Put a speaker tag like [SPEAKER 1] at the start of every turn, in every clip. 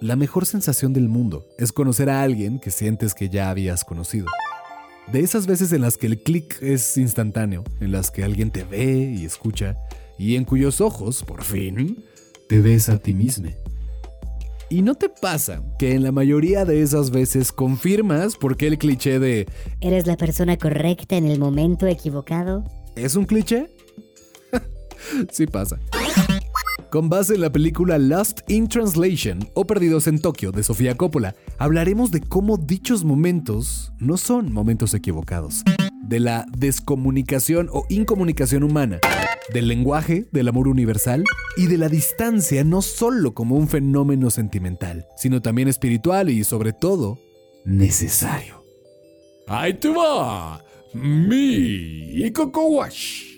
[SPEAKER 1] La mejor sensación del mundo es conocer a alguien que sientes que ya habías conocido. De esas veces en las que el clic es instantáneo, en las que alguien te ve y escucha, y en cuyos ojos, por fin, te ves a ti mismo. ¿Y no te pasa que en la mayoría de esas veces confirmas por qué el cliché de
[SPEAKER 2] ¿Eres la persona correcta en el momento equivocado?
[SPEAKER 1] ¿es un cliché? sí pasa. Con base en la película Lost in Translation o Perdidos en Tokio de Sofía Coppola, hablaremos de cómo dichos momentos no son momentos equivocados, de la descomunicación o incomunicación humana, del lenguaje, del amor universal y de la distancia no solo como un fenómeno sentimental, sino también espiritual y sobre todo necesario. ¡Ahí te! ¡Mi Wash!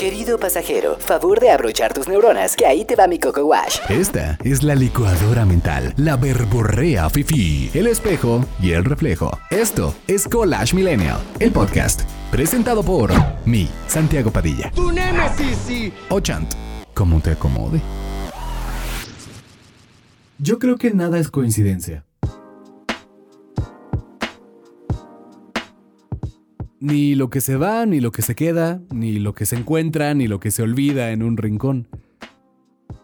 [SPEAKER 3] Querido pasajero, favor de abrochar tus neuronas, que ahí te va mi Coco Wash.
[SPEAKER 1] Esta es la licuadora mental, la verborrea fifi, el espejo y el reflejo. Esto es Collage Millennial, el podcast, presentado por mi Santiago Padilla.
[SPEAKER 4] ¡Tu némesis!
[SPEAKER 1] O Chant, como te acomode. Yo creo que nada es coincidencia. Ni lo que se va, ni lo que se queda, ni lo que se encuentra, ni lo que se olvida en un rincón.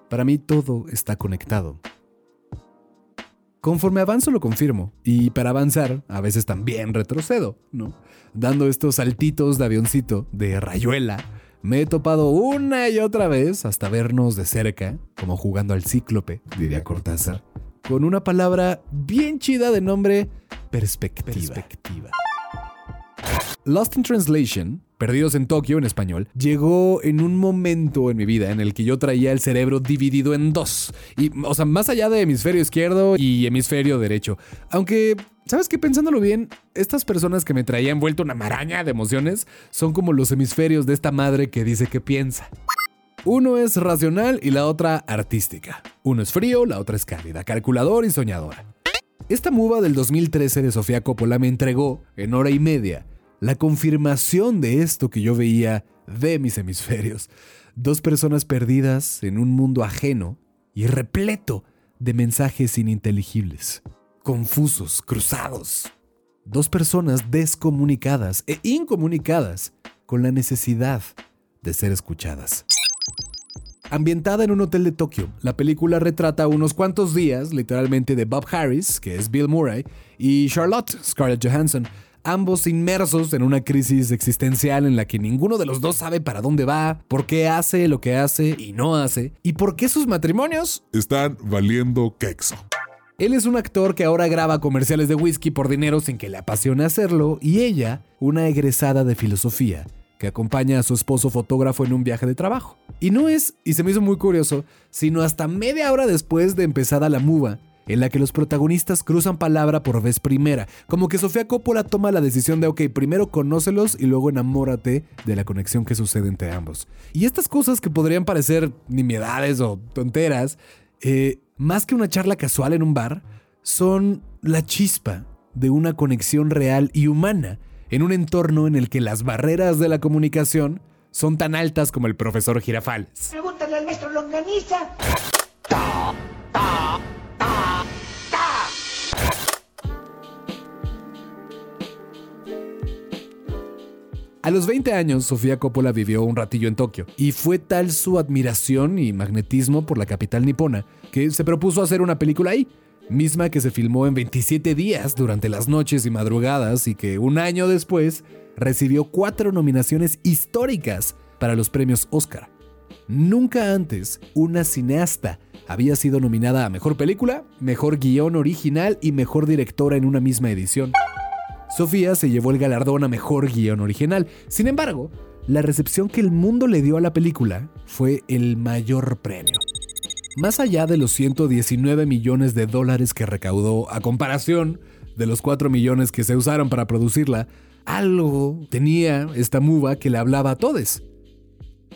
[SPEAKER 1] Para mí todo está conectado. Conforme avanzo lo confirmo, y para avanzar a veces también retrocedo, ¿no? Dando estos saltitos de avioncito, de rayuela, me he topado una y otra vez hasta vernos de cerca, como jugando al cíclope, diría Cortázar, con una palabra bien chida de nombre perspectiva. perspectiva. Lost in Translation, Perdidos en Tokio en español, llegó en un momento en mi vida en el que yo traía el cerebro dividido en dos. Y, o sea, más allá de hemisferio izquierdo y hemisferio derecho. Aunque, ¿sabes qué? Pensándolo bien, estas personas que me traían vuelto una maraña de emociones son como los hemisferios de esta madre que dice que piensa. Uno es racional y la otra artística. Uno es frío, la otra es cálida, calculador y soñadora. Esta muva del 2013 de Sofía Coppola me entregó, en hora y media, la confirmación de esto que yo veía de mis hemisferios. Dos personas perdidas en un mundo ajeno y repleto de mensajes ininteligibles, confusos, cruzados. Dos personas descomunicadas e incomunicadas con la necesidad de ser escuchadas. Ambientada en un hotel de Tokio, la película retrata unos cuantos días, literalmente, de Bob Harris, que es Bill Murray, y Charlotte, Scarlett Johansson, ambos inmersos en una crisis existencial en la que ninguno de los dos sabe para dónde va, por qué hace lo que hace y no hace, y por qué sus matrimonios
[SPEAKER 5] están valiendo quexo.
[SPEAKER 1] Él es un actor que ahora graba comerciales de whisky por dinero sin que le apasione hacerlo, y ella, una egresada de filosofía, que acompaña a su esposo fotógrafo en un viaje de trabajo. Y no es, y se me hizo muy curioso, sino hasta media hora después de empezada la muva, en la que los protagonistas cruzan palabra por vez primera, como que Sofía Coppola toma la decisión de, ok, primero conócelos y luego enamórate de la conexión que sucede entre ambos. Y estas cosas que podrían parecer nimiedades o tonteras, eh, más que una charla casual en un bar, son la chispa de una conexión real y humana en un entorno en el que las barreras de la comunicación son tan altas como el profesor Girafales.
[SPEAKER 4] Pregúntale al maestro Longaniza.
[SPEAKER 1] A los 20 años, Sofía Coppola vivió un ratillo en Tokio, y fue tal su admiración y magnetismo por la capital nipona que se propuso hacer una película ahí, misma que se filmó en 27 días durante las noches y madrugadas y que un año después recibió cuatro nominaciones históricas para los premios Oscar. Nunca antes una cineasta había sido nominada a Mejor Película, Mejor Guión Original y Mejor Directora en una misma edición. Sofía se llevó el galardón a Mejor Guión Original. Sin embargo, la recepción que el mundo le dio a la película fue el mayor premio. Más allá de los 119 millones de dólares que recaudó a comparación de los 4 millones que se usaron para producirla, algo tenía esta muva que le hablaba a todos.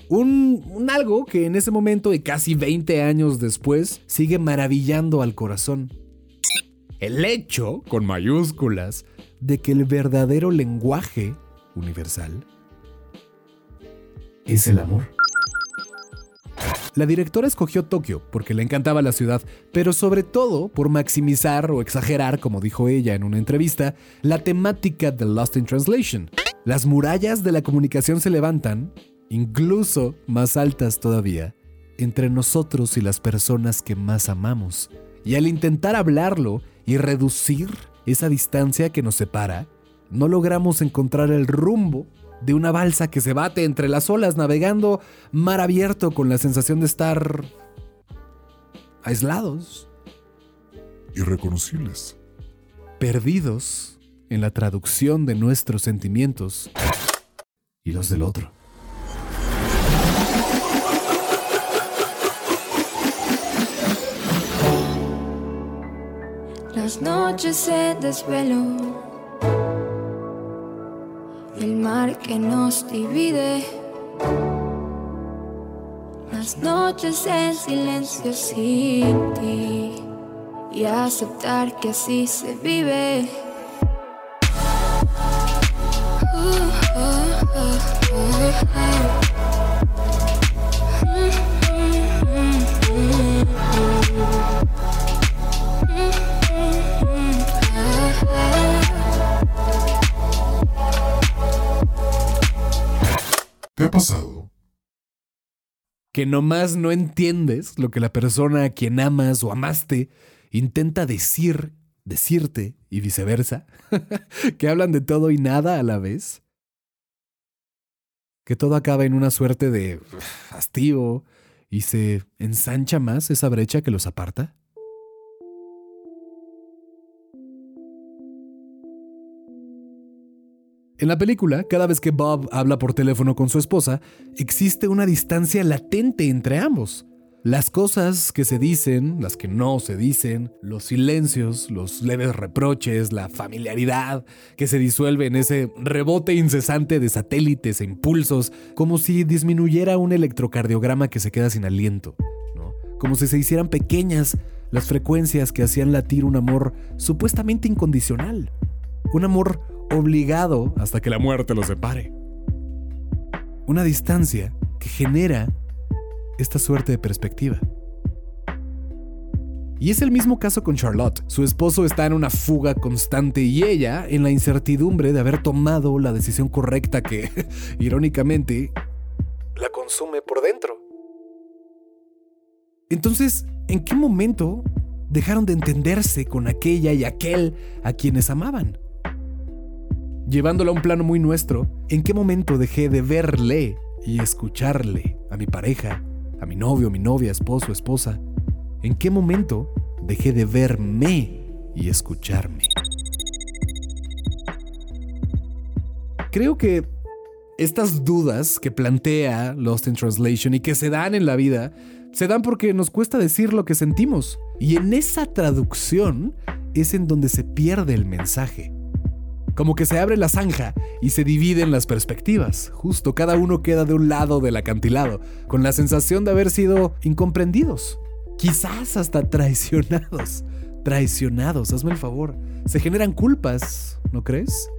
[SPEAKER 1] Un, un, algo que en ese momento y casi 20 años después sigue maravillando al corazón. El hecho, con mayúsculas, de que el verdadero lenguaje universal es el amor. La directora escogió Tokio porque le encantaba la ciudad, pero sobre todo por maximizar o exagerar, como dijo ella en una entrevista, la temática de Lost in Translation. Las murallas de la comunicación se levantan, incluso más altas todavía, entre nosotros y las personas que más amamos. Y al intentar hablarlo y reducir esa distancia que nos separa, no logramos encontrar el rumbo de una balsa que se bate entre las olas navegando mar abierto con la sensación de estar aislados,
[SPEAKER 5] Irreconocibles.
[SPEAKER 1] perdidos en la traducción de nuestros sentimientos y los del otro.
[SPEAKER 6] Las noches de desvelo, el mar que nos divide. Las noches en silencio sin ti y aceptar que así se vive.
[SPEAKER 5] ¿Te
[SPEAKER 1] Que nomás no entiendes lo que la persona a quien amas o amaste intenta decir, decirte y viceversa. que hablan de todo y nada a la vez. Que todo acaba en una suerte de hastío y se ensancha más esa brecha que los aparta. En la película, cada vez que Bob habla por teléfono con su esposa, existe una distancia latente entre ambos. Las cosas que se dicen, las que no se dicen, los silencios, los leves reproches, la familiaridad que se disuelve en ese rebote incesante de satélites e impulsos, como si disminuyera un electrocardiograma que se queda sin aliento, ¿no? como si se hicieran pequeñas las frecuencias que hacían latir un amor supuestamente incondicional, un amor obligado hasta que la muerte los separe. Una distancia que genera esta suerte de perspectiva. Y es el mismo caso con Charlotte. Su esposo está en una fuga constante y ella en la incertidumbre de haber tomado la decisión correcta que, irónicamente, la consume por dentro. Entonces, ¿en qué momento dejaron de entenderse con aquella y aquel a quienes amaban? Llevándolo a un plano muy nuestro, ¿en qué momento dejé de verle y escucharle a mi pareja, a mi novio, mi novia, esposo, esposa? ¿En qué momento dejé de verme y escucharme? Creo que estas dudas que plantea Lost in Translation y que se dan en la vida, se dan porque nos cuesta decir lo que sentimos. Y en esa traducción es en donde se pierde el mensaje. Como que se abre la zanja y se dividen las perspectivas. Justo cada uno queda de un lado del acantilado, con la sensación de haber sido incomprendidos. Quizás hasta traicionados. Traicionados, hazme el favor. Se generan culpas, ¿no crees?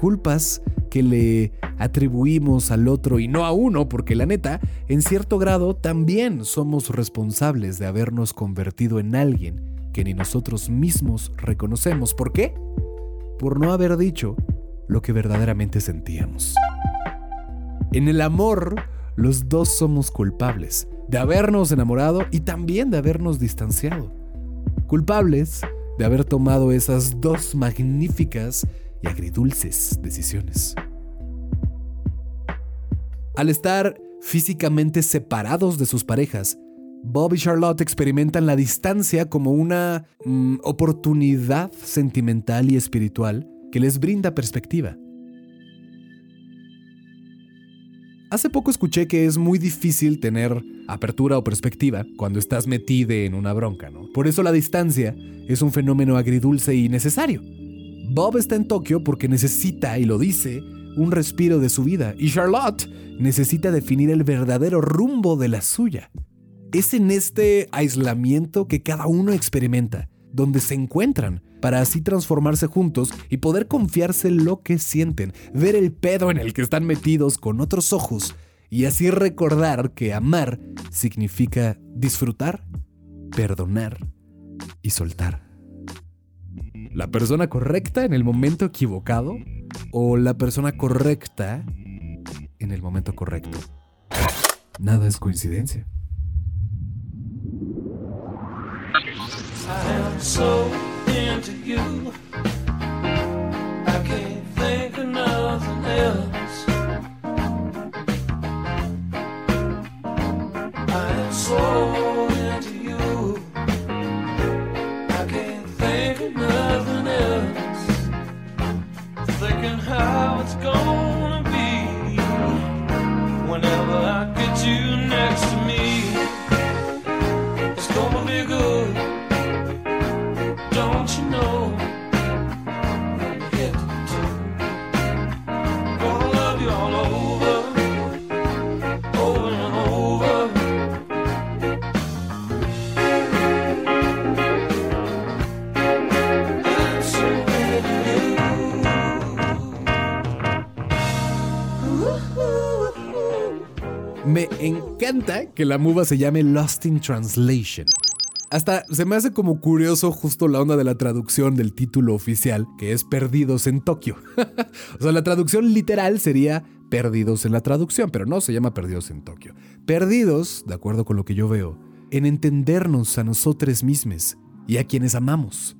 [SPEAKER 1] Culpas que le atribuimos al otro y no a uno, porque la neta, en cierto grado también somos responsables de habernos convertido en alguien que ni nosotros mismos reconocemos. ¿Por qué? Por no haber dicho lo que verdaderamente sentíamos. En el amor, los dos somos culpables de habernos enamorado y también de habernos distanciado. Culpables de haber tomado esas dos magníficas y agridulces decisiones. Al estar físicamente separados de sus parejas, Bob y Charlotte experimentan la distancia como una mm, oportunidad sentimental y espiritual que les brinda perspectiva. Hace poco escuché que es muy difícil tener apertura o perspectiva cuando estás metido en una bronca, ¿no? Por eso la distancia es un fenómeno agridulce y necesario. Bob está en Tokio porque necesita, y lo dice, un respiro de su vida, y Charlotte necesita definir el verdadero rumbo de la suya. Es en este aislamiento que cada uno experimenta, donde se encuentran, para así transformarse juntos y poder confiarse lo que sienten, ver el pedo en el que están metidos con otros ojos y así recordar que amar significa disfrutar, perdonar y soltar. ¿La persona correcta en el momento equivocado o la persona correcta en el momento correcto? Nada es coincidencia.
[SPEAKER 7] So into you. I can't think of nothing else. Me
[SPEAKER 1] encanta que la muva se llame Lost in Translation. Hasta se me hace como curioso justo la onda de la traducción del título oficial, que es Perdidos en Tokio. o sea, la traducción literal sería Perdidos en la traducción, pero no se llama Perdidos en Tokio. Perdidos, de acuerdo con lo que yo veo, en entendernos a nosotros mismos y a quienes amamos.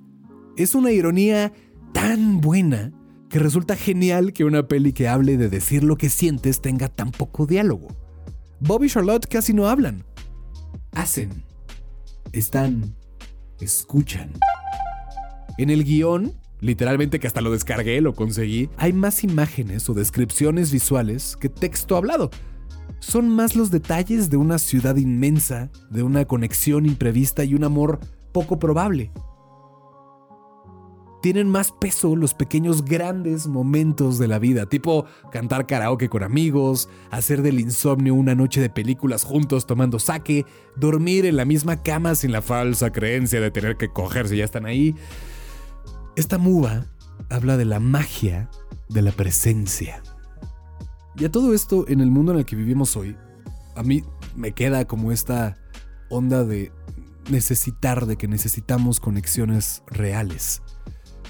[SPEAKER 1] Es una ironía tan buena que resulta genial que una peli que hable de decir lo que sientes tenga tan poco diálogo. Bob y Charlotte casi no hablan. Hacen. Están. Escuchan. En el guion, literalmente que hasta lo descargué, lo conseguí, hay más imágenes o descripciones visuales que texto hablado. Son más los detalles de una ciudad inmensa, de una conexión imprevista y un amor poco probable. Tienen más peso los pequeños grandes momentos de la vida, tipo cantar karaoke con amigos, hacer del insomnio una noche de películas juntos tomando sake, dormir en la misma cama sin la falsa creencia de tener que coger si ya están ahí. Esta muva habla de la magia de la presencia. Y a todo esto, en el mundo en el que vivimos hoy, a mí me queda como esta onda de necesitar, de que necesitamos conexiones reales.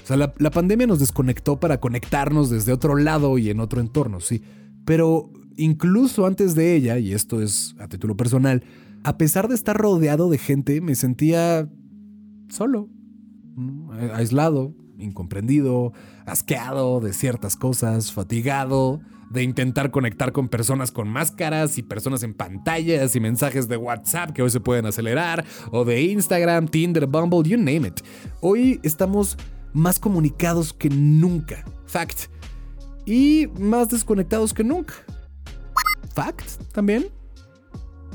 [SPEAKER 1] O sea, la, pandemia nos desconectó para conectarnos desde otro lado y en otro entorno, sí. Pero incluso antes de ella, y esto es a título personal, a pesar de estar rodeado de gente, me sentía solo, aislado, incomprendido, asqueado de ciertas cosas, fatigado de intentar conectar con personas con máscaras y personas en pantallas y mensajes de WhatsApp que hoy se pueden acelerar, o de Instagram, Tinder, Bumble, you name it. Hoy estamos más comunicados que nunca. Fact. Y más desconectados que nunca. Fact también.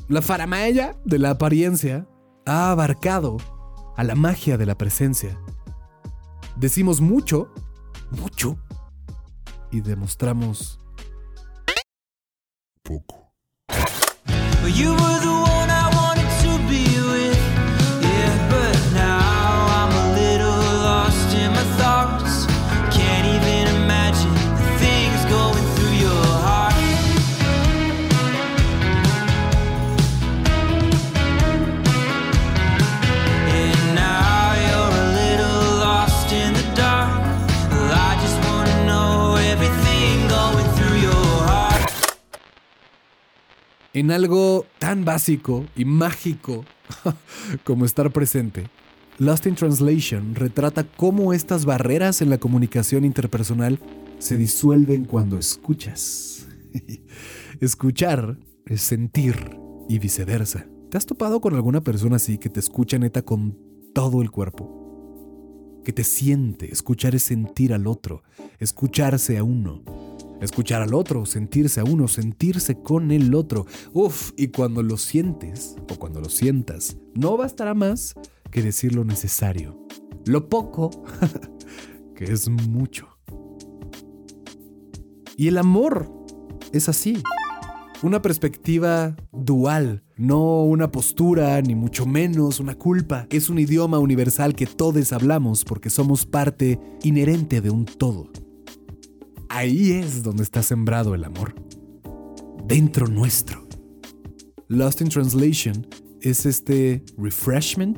[SPEAKER 1] La faramaya de la apariencia ha abarcado a la magia de la presencia. Decimos mucho, mucho, y demostramos
[SPEAKER 5] Poco.
[SPEAKER 1] En algo tan básico y mágico como estar presente. Lost in Translation retrata cómo estas barreras en la comunicación interpersonal se disuelven cuando escuchas. Escuchar es sentir y viceversa. ¿Te has topado con alguna persona así que te escucha neta con todo el cuerpo? Que te siente, escuchar es sentir al otro, escucharse a uno. Escuchar al otro, sentirse a uno, sentirse con el otro. Uf, y cuando lo sientes o cuando lo sientas, no bastará más que decir lo necesario. Lo poco, que es mucho. Y el amor es así. Una perspectiva dual, no una postura, ni mucho menos una culpa. Es un idioma universal que todos hablamos porque somos parte inherente de un todo. Ahí es donde está sembrado el amor. Dentro nuestro. Lost in Translation es este refreshment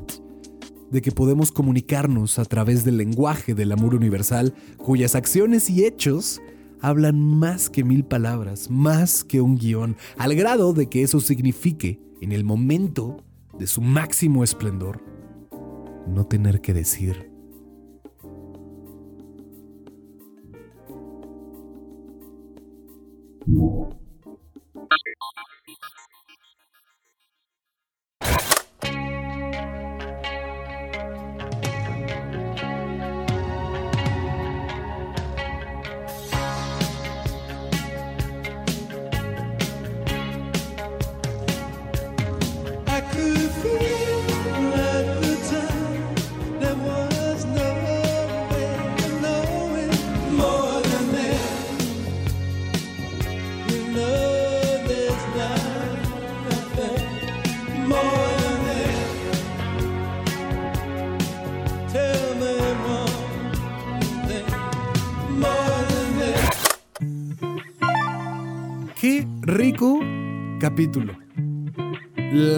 [SPEAKER 1] de que podemos comunicarnos a través del lenguaje del amor universal, cuyas acciones y hechos hablan más que mil palabras, más que un guion, al grado de que eso signifique, en el momento de su máximo esplendor, no tener que decir.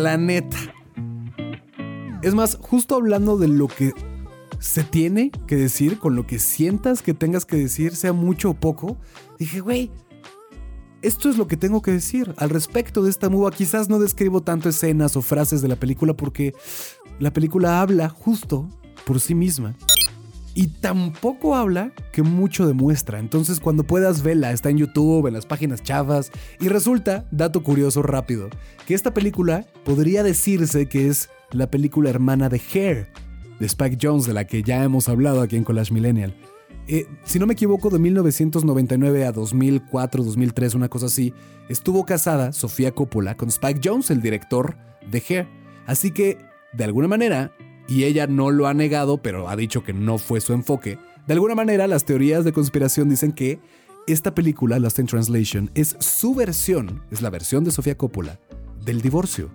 [SPEAKER 1] La neta. Es más, justo hablando de lo que se tiene que decir, con lo que sientas que tengas que decir, sea mucho o poco, dije, güey, esto es lo que tengo que decir al respecto de esta muva. Quizás no describo tanto escenas o frases de la película porque la película habla justo por sí misma. Y tampoco habla que mucho demuestra. Entonces cuando puedas verla, está en YouTube, en las páginas chavas. Y resulta, dato curioso rápido, que esta película podría decirse que es la película hermana de Hair, de Spike Jones, de la que ya hemos hablado aquí en Collage Millennial. Eh, si no me equivoco, de 1999 a 2004, 2003, una cosa así, estuvo casada Sofía Coppola con Spike Jones, el director de Hair. Así que, de alguna manera, y ella no lo ha negado, pero ha dicho que no fue su enfoque, de alguna manera las teorías de conspiración dicen que esta película, Lost in Translation, es su versión, es la versión de Sofía Coppola del divorcio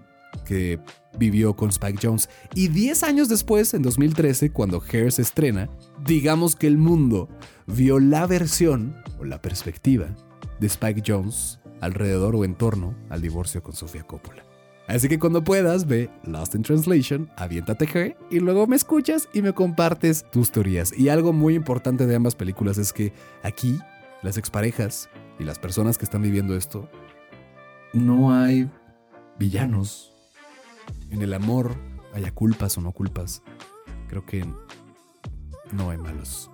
[SPEAKER 1] que vivió con Spike Jones. Y 10 años después, en 2013, cuando Hair se estrena, digamos que el mundo vio la versión o la perspectiva de Spike Jones alrededor o en torno al divorcio con Sofía Coppola. Así que cuando puedas, ve Lost in Translation, aviéntate Hair y luego me escuchas y me compartes tus teorías. Y algo muy importante de ambas películas es que aquí las exparejas y las personas que están viviendo esto, no hay villanos. En el amor, haya culpas o no culpas, creo que no hay malos.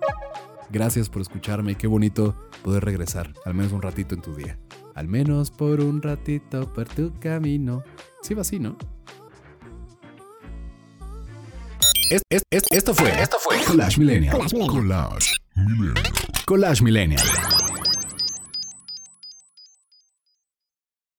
[SPEAKER 1] Gracias por escucharme y qué bonito poder regresar, al menos un ratito en tu día. Al menos por un ratito por tu camino. Sí va así, ¿no? Es- es- es- esto fue, esto fue Collage Millennial.
[SPEAKER 5] Collage Millennial.
[SPEAKER 1] Collage Millennial.